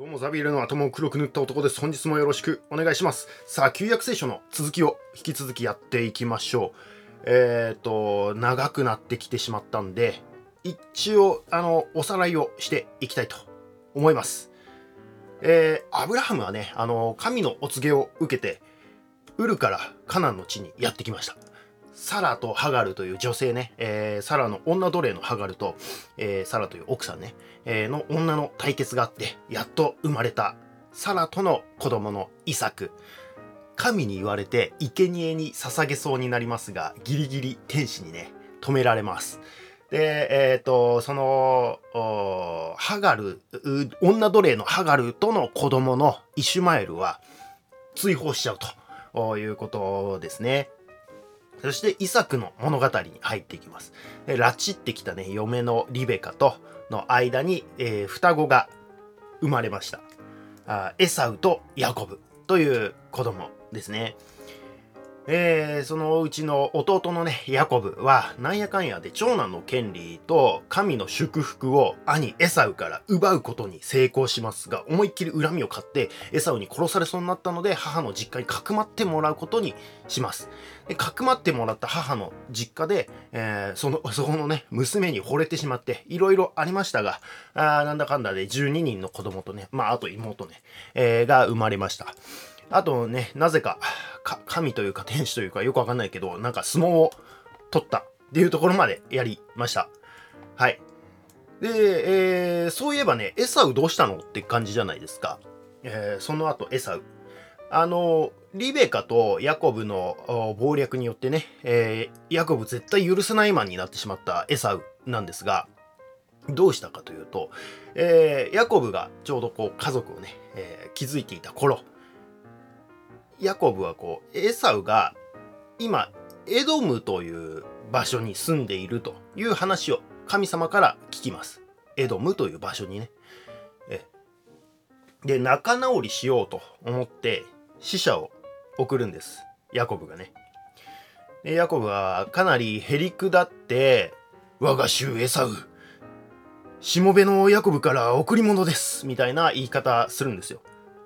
どうもザビエルの頭を黒く塗った男です。本日もよろしくお願いします。さあ、旧約聖書の続きを引き続きやっていきましょう。えっ、ー、と、長くなってきてしまったんで、一応、あの、おさらいをしていきたいと思います。えー、アブラハムはね、あの、神のお告げを受けて、ウルからカナンの地にやってきました。サラとハガルという女性ね、えー、サラの女奴隷のハガルと、えー、サラという奥さんね、えー、の女の対決があって、やっと生まれたサラとの子供のイサク。神に言われて生贄に捧げそうになりますが、ギリギリ天使にね、止められます。で、えっ、ー、と、その、ハガル、女奴隷のハガルとの子供のイシュマエルは追放しちゃうということですね。そしてイサクの物語に入っていきます。拉致ってきたね、嫁のリベカとの間に、えー、双子が生まれましたあ。エサウとヤコブという子供ですね。えー、そのうちの弟のね、ヤコブは、なんやかんやで長男の権利と神の祝福を兄エサウから奪うことに成功しますが、思いっきり恨みを買って、エサウに殺されそうになったので、母の実家にかくまってもらうことにします。でかくまってもらった母の実家で、えー、その、そこのね、娘に惚れてしまって、いろいろありましたが、あなんだかんだで12人の子供とね、まあ、あと妹ね、えー、が生まれました。あとね、なぜか、か神というか天使というかよくわかんないけど、なんか相撲を取ったっていうところまでやりました。はい。で、えー、そういえばね、エサウどうしたのって感じじゃないですか。えー、その後エサウ。あの、リベカとヤコブの謀略によってね、えー、ヤコブ絶対許せないマンになってしまったエサウなんですが、どうしたかというと、えー、ヤコブがちょうどこう家族をね、えー、築いていた頃、ヤコブはこう、エサウが今、エドムという場所に住んでいるという話を神様から聞きます。エドムという場所にね。えで、仲直りしようと思って死者を送るんです。ヤコブがね。で、ヤコブはかなりへりくだって、我が衆エサウ、しもべのヤコブから贈り物です。みたいな言い方するんですよ。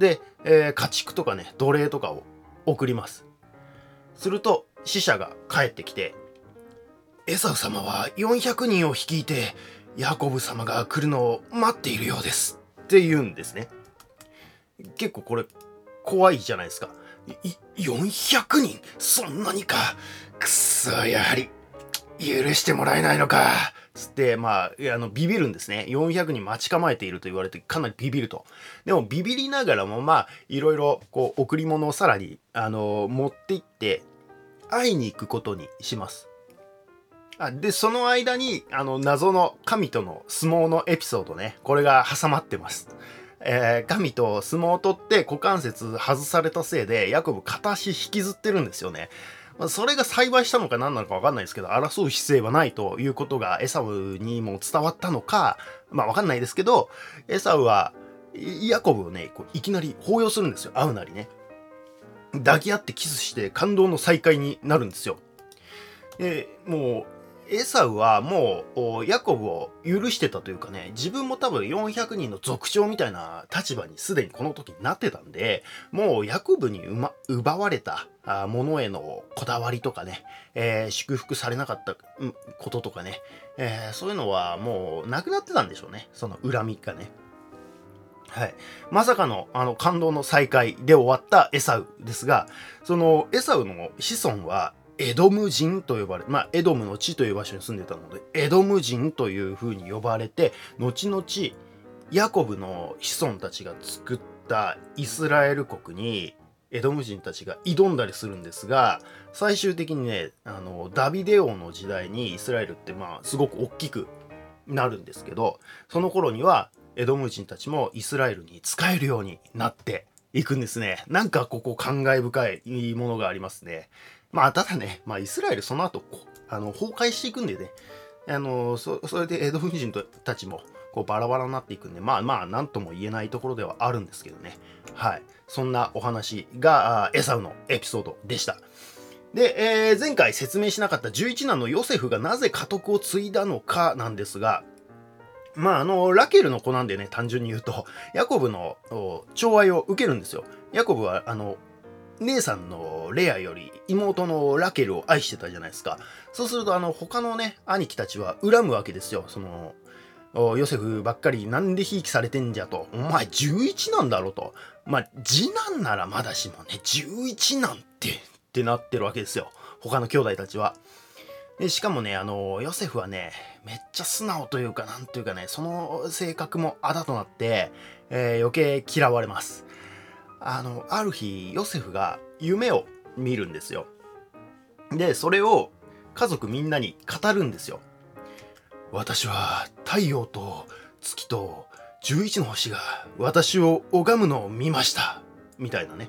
で、えー、家畜とかね、奴隷とかを送ります。すると、死者が帰ってきて、エサウ様は400人を率いて、ヤコブ様が来るのを待っているようです。って言うんですね。結構これ、怖いじゃないですか。400人？そんなにか。くそ、やはり、許してもらえないのか。つって、まあ、あの、ビビるんですね。400人待ち構えていると言われて、かなりビビると。でも、ビビりながらも、まあ、いろいろ、こう、贈り物をさらに、あの、持って行って、会いに行くことにします。あで、その間に、あの、謎の神との相撲のエピソードね、これが挟まってます。えー、神と相撲を取って股関節外されたせいで、ヤコブ片足引きずってるんですよね。まあ、それが栽培したのか何なのか分かんないですけど、争う姿勢はないということがエサウにも伝わったのか、まあ分かんないですけど、エサウは、ヤコブをね、こういきなり抱擁するんですよ。会うなりね。抱き合ってキスして感動の再会になるんですよ。で、もう、エサウはもうヤコブを許してたというかね、自分も多分400人の族長みたいな立場にすでにこの時になってたんで、もうヤコブに、ま、奪われたものへのこだわりとかね、えー、祝福されなかったこととかね、えー、そういうのはもうなくなってたんでしょうね。その恨みがね。はい。まさかの、あの、感動の再会で終わったエサウですが、そのエサウの子孫はエドム人と呼ばれ、まあ、エドムの地という場所に住んでたので、エドム人という風に呼ばれて、後々、ヤコブの子孫たちが作ったイスラエル国に、エドム人たちが挑んだりするんですが、最終的にね、あの、ダビデ王の時代にイスラエルってまあ、すごく大きくなるんですけど、その頃には、エドム人たちもイスラエルに仕えるようになっていくんですね。なんかここ感慨深いものがありますね。まあ、ただね、まあ、イスラエルその後、あの、崩壊していくんでね、あの、それでエドム人たちも、こう、バラバラになっていくんで、まあまあ、なんとも言えないところではあるんですけどね。はい。そんなお話が、エサウのエピソードでした。で、えー、前回説明しなかった11男のヨセフがなぜ家督を継いだのかなんですが、まああのラケルの子なんでね単純に言うとヤコブの寵愛を受けるんですよヤコブはあの姉さんのレアより妹のラケルを愛してたじゃないですかそうするとあの他のね兄貴たちは恨むわけですよそのヨセフばっかりなんでひいきされてんじゃと。お前11なんだろと。まあ、次男ならまだしもね、11なんてってなってるわけですよ。他の兄弟たちは。でしかもね、あの、ヨセフはね、めっちゃ素直というか、なんというかね、その性格もあだとなって、えー、余計嫌われます。あの、ある日、ヨセフが夢を見るんですよ。で、それを家族みんなに語るんですよ。私は太陽と月と11の星が私を拝むのを見ました。みたいなね。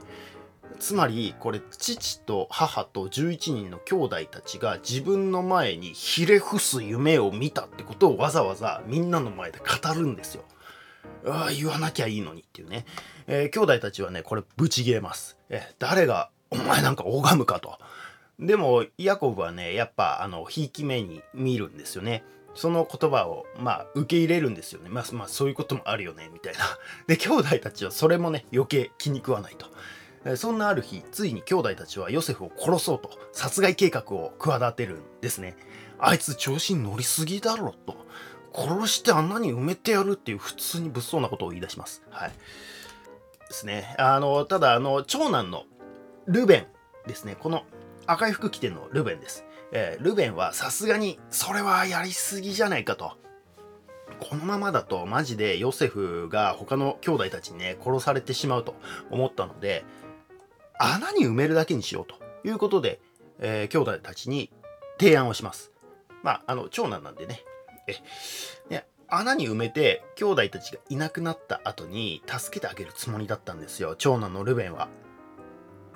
つまりこれ父と母と11人の兄弟たちが自分の前にひれ伏す夢を見たってことをわざわざみんなの前で語るんですよ。ああ言わなきゃいいのにっていうね、えー、兄弟たちはねこれブチギレます。え誰がお前なんか拝むかと。でもヤコブはねやっぱあのひいき目に見るんですよね。その言葉をまあ受け入れるんですよね。まあまあそういうこともあるよねみたいな。で兄弟たちはそれもね余計気に食わないと。そんなある日、ついに兄弟たちはヨセフを殺そうと殺害計画を企てるんですね。あいつ調子に乗りすぎだろと。殺してあんなに埋めてやるっていう普通に物騒なことを言い出します。はい。ですね。あの、ただ、あの、長男のルベンですね。この赤い服着てるのルベンです。えー、ルベンはさすがにそれはやりすぎじゃないかと。このままだとマジでヨセフが他の兄弟たちにね殺されてしまうと思ったので穴に埋めるだけにしようということで、えー、兄弟たちに提案をします。まあ、あの、長男なんでね。え、ね、穴に埋めて兄弟たちがいなくなった後に助けてあげるつもりだったんですよ。長男のルベンは。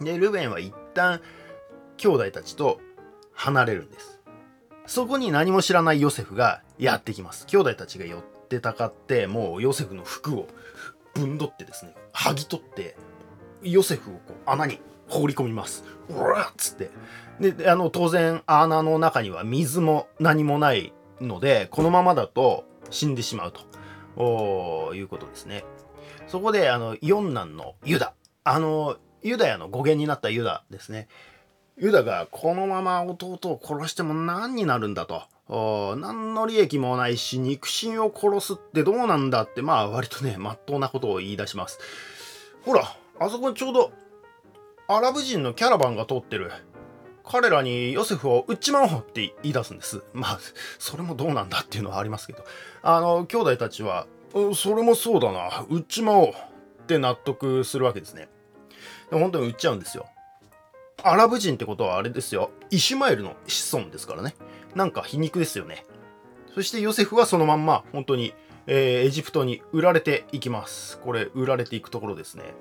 で、ルベンは一旦兄弟たちと離れるんです。そこに何も知らないヨセフがやってきます。兄弟たちが寄ってたかって、もうヨセフの服をぶんどってですね、剥ぎ取って、ヨセフをこう穴に放り込みます。うわっつって。で、あの、当然穴の中には水も何もないので、このままだと死んでしまうということですね。そこで、あの、四男のユダ。あの、ユダヤの語源になったユダですね。ユダがこのまま弟を殺しても何になるんだと。何の利益もないし肉親を殺すってどうなんだってまあ割とねまっとうなことを言い出します。ほらあそこにちょうどアラブ人のキャラバンが通ってる。彼らにヨセフを売っちまおうって言い出すんです。まあ、それもどうなんだっていうのはありますけど。あの、兄弟たちは、それもそうだな、売っちまおうって納得するわけですね。で本当に売っちゃうんですよ。アラブ人ってことはあれですよ。イシュマエルの子孫ですからね。なんか皮肉ですよね。そしてヨセフはそのまんま、本当に、えー、エジプトに売られていきます。これ、売られていくところですね。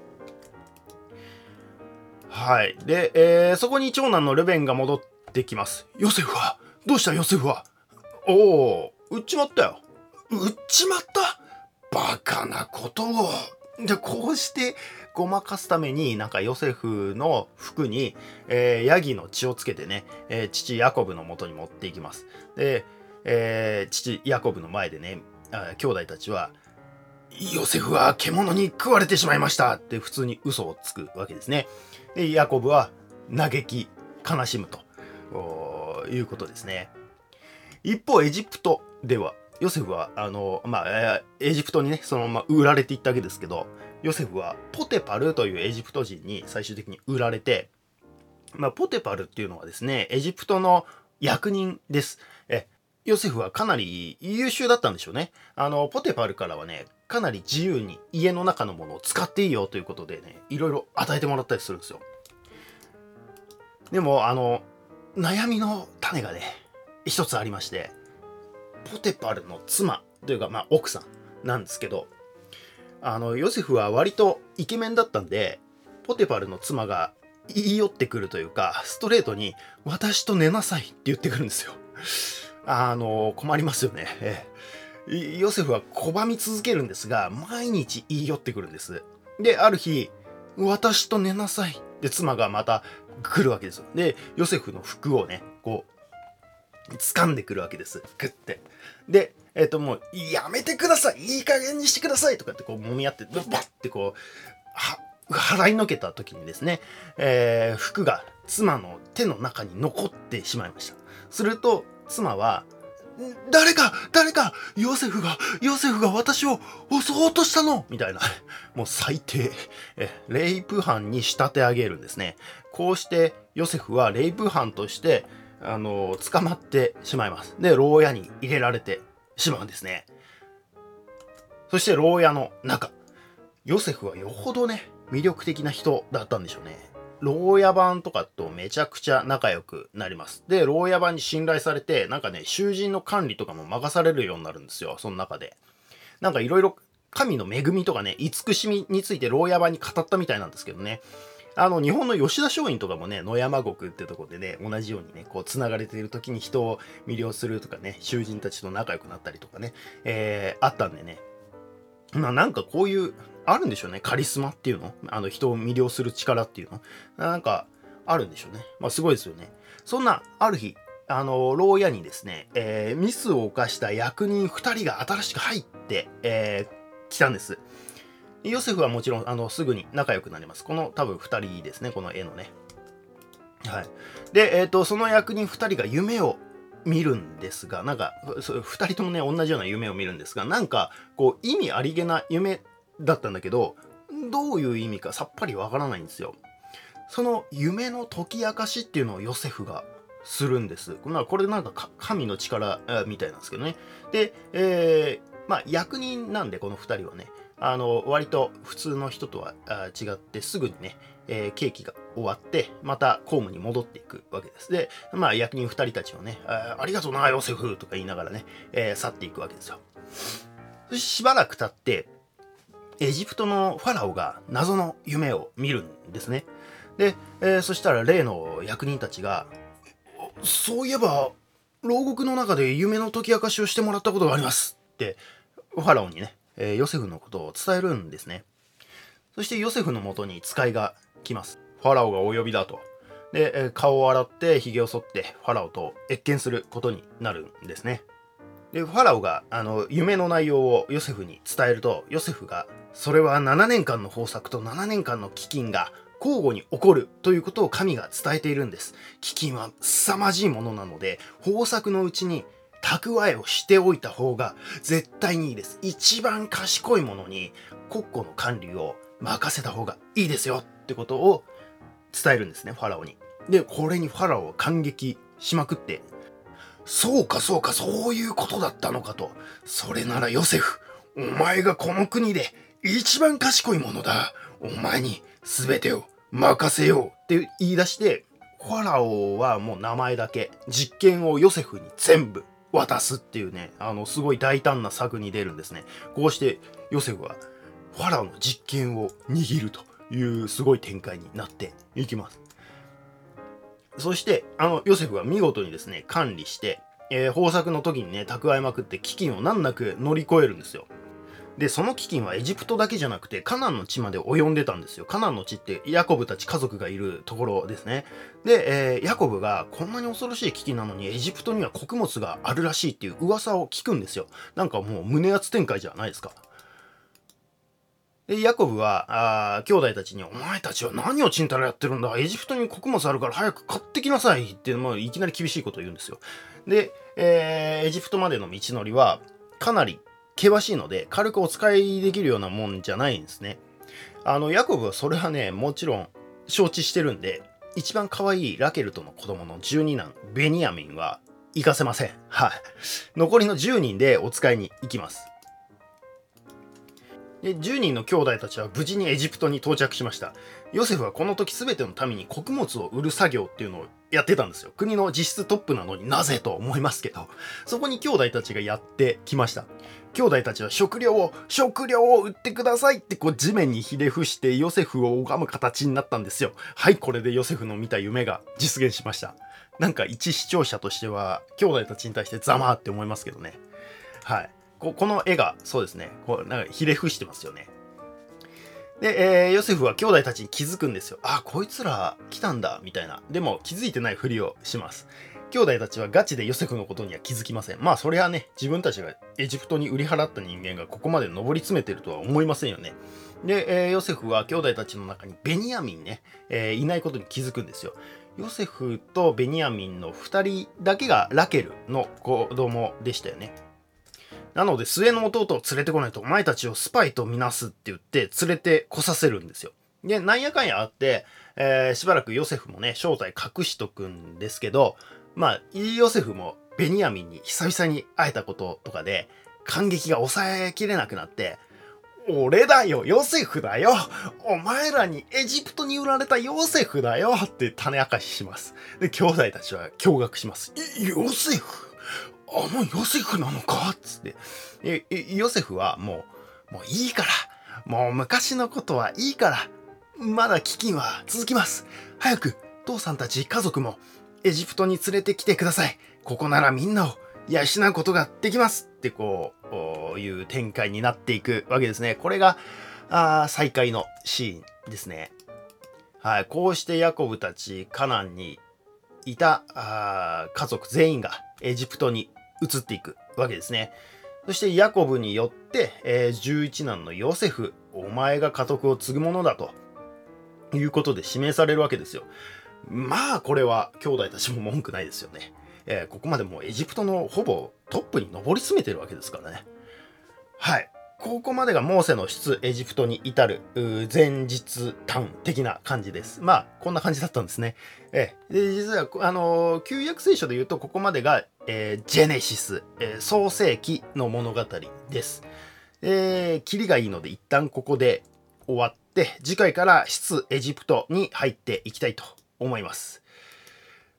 はい。で、えー、そこに長男のルベンが戻ってきます。ヨセフは？どうした？ヨセフは？おお、売っちまったよ。売っちまった？バカなことを。で、こうしてごまかすために、なんかヨセフの服に、えー、ヤギの血をつけてね、えー、父ヤコブの元に持っていきます。で、えー、父ヤコブの前でね、兄弟たちは、ヨセフは獣に食われてしまいましたって普通に嘘をつくわけですね。で、ヤコブは嘆き、悲しむということですね。一方、エジプトでは、ヨセフは、あの、まあ、エジプトにね、そのまま売られていったわけですけど、ヨセフはポテパルというエジプト人に最終的に売られて、まあ、ポテパルっていうのはですね、エジプトの役人です。え、ヨセフはかなり優秀だったんでしょうね。あの、ポテパルからはね、かなり自由に家の中のものを使っていいよということでね、いろいろ与えてもらったりするんですよ。でも、あの、悩みの種がね、一つありまして、ポテパルの妻というか、まあ、奥さんなんですけど、あの、ヨセフは割とイケメンだったんで、ポテパルの妻が言い寄ってくるというか、ストレートに、私と寝なさいって言ってくるんですよ。あの、困りますよね。えヨセフは拒み続けるんですが、毎日言い寄ってくるんです。で、ある日、私と寝なさい。で、妻がまた来るわけですよ。で、ヨセフの服をね、こう、掴んでくるわけです。グッて。で、えっ、ともう、やめてくださいいい加減にしてくださいとかってこう揉み合って、バッてこう、は、払いのけた時にですね、えー、服が妻の手の中に残ってしまいました。すると、妻は、誰か誰かヨセフが、ヨセフが私を襲おうとしたのみたいな。もう最低。え、レイプ犯に仕立て上げるんですね。こうしてヨセフはレイプ犯として、あの、捕まってしまいます。で、牢屋に入れられてしまうんですね。そして牢屋の中。ヨセフはよほどね、魅力的な人だったんでしょうね。牢屋版とかとめちゃくちゃ仲良くなります。で、牢屋版に信頼されて、なんかね、囚人の管理とかも任されるようになるんですよ、その中で。なんかいろいろ神の恵みとかね、慈しみについて牢屋版に語ったみたいなんですけどね。あの、日本の吉田松陰とかもね、野山国ってとこでね、同じようにね、こう、繋がれている時に人を魅了するとかね、囚人たちと仲良くなったりとかね、えー、あったんでね。まあなんかこういうあるんでしょうね。カリスマっていうの？あの人を魅了する力っていうの？なんかあるんでしょうね。まあすごいですよね。そんなある日、あの、牢屋にですね、えー、ミスを犯した役人2人が新しく入って、えー、来たんです。ヨセフはもちろん、あの、すぐに仲良くなります。この多分2人ですね、この絵のね。はい。で、えっ、ー、と、その役人2人が夢を見るんですが、なんか、2人ともね、同じような夢を見るんですが、なんか、こう、意味ありげな夢だったんだけど、どういう意味かさっぱりわからないんですよ。その夢の解き明かしっていうのをヨセフがするんです。まあ、これなんか神の力みたいなんですけどね。で、えー、まあ役人なんでこの2人はね、あの割と普通の人とは違ってすぐにね、えー、刑期が終わってまた公務に戻っていくわけです。で、まあ役人2人たちをね、あありがとうなヨセフとか言いながらね、えー、去っていくわけですよ。してしばらく経ってエジプトのファラオが謎の夢を見るんですね。で、えー、そしたら例の役人たちが、そういえば、牢獄の中で夢の解き明かしをしてもらったことがありますって、ファラオにね、え、ヨセフのことを伝えるんですね。そしてヨセフのもとに使いが来ます。ファラオがお呼びだと。で、顔を洗って髭を剃ってファラオと謁見することになるんですね。で、ファラオがあの夢の内容をヨセフに伝えると、ヨセフがそれは7年間の豊作と7年間の飢饉が交互に起こるということを神が伝えているんです。飢饉は凄まじいものなので、豊作のうちに蓄えをしておいた方が絶対にいいです。一番賢いものに国庫の管理を任せた方がいいですよってことを伝えるんですね、ファラオに。で、これにファラオは感激しまくって、そうかそうかそういうことだったのかと。それならヨセフ、お前がこの国で一番賢いものだ。お前に全てを任せようって言い出して、ファラオはもう名前だけ、実験をヨセフに全部渡すっていうね、あの、すごい大胆な策に出るんですね。こうしてヨセフはファラオの実験を握るというすごい展開になっていきます。そして、あの、ヨセフは見事にですね、管理して、えー、豊作の時にね、蓄えまくって飢饉を難なく乗り越えるんですよ。で、その飢饉はエジプトだけじゃなくて、カナンの地まで及んでたんですよ。カナンの地ってヤコブたち家族がいるところですね。で、えー、ヤコブがこんなに恐ろしい飢饉なのにエジプトには穀物があるらしいっていう噂を聞くんですよ。なんかもう胸圧展開じゃないですか。で、ヤコブは、あ兄弟たちに、お前たちは何をちんたらやってるんだエジプトに穀物あるから早く買ってきなさいって、もういきなり厳しいことを言うんですよ。で、えー、エジプトまでの道のりは、かなり険しいので、軽くお使いできるようなもんじゃないんですね。あの、ヤコブはそれはね、もちろん承知してるんで、一番可愛いラケルとの子供の12男、ベニヤミンは行かせません。はい。残りの10人でお使いに行きます。で、10人の兄弟たちは無事にエジプトに到着しました。ヨセフはこの時全ての民に穀物を売る作業っていうのをやってたんですよ。国の実質トップなのになぜと思いますけど、そこに兄弟たちがやってきました。兄弟たちは食料を、食料を売ってくださいってこう地面にひれ伏してヨセフを拝む形になったんですよ。はい、これでヨセフの見た夢が実現しました。なんか一視聴者としては、兄弟たちに対してざまーって思いますけどね。はい。ここの絵が、そうですね。こう、なんかひれ伏してますよね。で、えー、ヨセフは兄弟たちに気づくんですよ。あ、こいつら来たんだ、みたいな。でも気づいてないふりをします。兄弟たちはガチでヨセフのことには気づきません。まあそれはね、自分たちがエジプトに売り払った人間がここまで上り詰めてるとは思いませんよね。で、えー、ヨセフは兄弟たちの中にベニヤミンね、えー、いないことに気づくんですよ。ヨセフとベニヤミンの2人だけがラケルの子供でしたよね。なので末の弟を連れてこないとお前たちをスパイとみなすって言って連れてこさせるんですよ。で、なんやかんやあって、えー、しばらくヨセフもね、正体隠しとくんですけど、まあ、イーヨセフもベニヤミンに久々に会えたこととかで、感激が抑えきれなくなって、俺だよ、ヨセフだよお前らにエジプトに売られたヨセフだよって種明かしします。で、兄弟たちは驚愕します。ヨセフ？あのヨセフなのか？つって。ヨセフはもう、もういいから。もう昔のことはいいから。まだ飢饉は続きます。早く、父さんたち家族もエジプトに連れてきてください。ここならみんなを養うことができますってこういう展開になっていくわけですね。これがあ再会のシーンですね。はい、こうしてヤコブたちカナンにいたあ家族全員がエジプトに移っていくわけですね。そしてヤコブによって、えー、11男のヨセフ、お前が家督を継ぐものだということで指名されるわけですよ。まあこれは兄弟たちも文句ないですよね。えー、ここまでもうエジプトのほぼトップに上り詰めてるわけですからね。はい。ここまでがモーセの出エジプトに至る前日短的な感じです。まあ、こんな感じだったんですね。えー、で実は、あのー、旧約聖書で言うと、ここまでが、えー、ジェネシス、えー、創世記の物語です。えー、キリがいいので一旦ここで終わって、次回から出エジプトに入っていきたいと思います。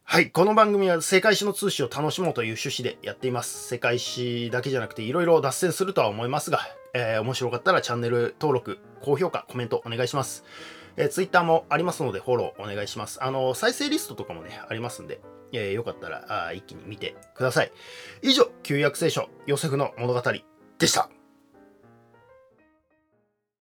はい。この番組は世界史の通史を楽しもうという趣旨でやっています。世界史だけじゃなくていろいろ脱線するとは思いますが、えー、面白かったらチャンネル登録、高評価、コメントお願いします。えー、Twitter もありますのでフォローお願いします。あの、再生リストとかもね、ありますんで、えー、よかったらあ一気に見てください。以上、旧約聖書、ヨセフの物語でした。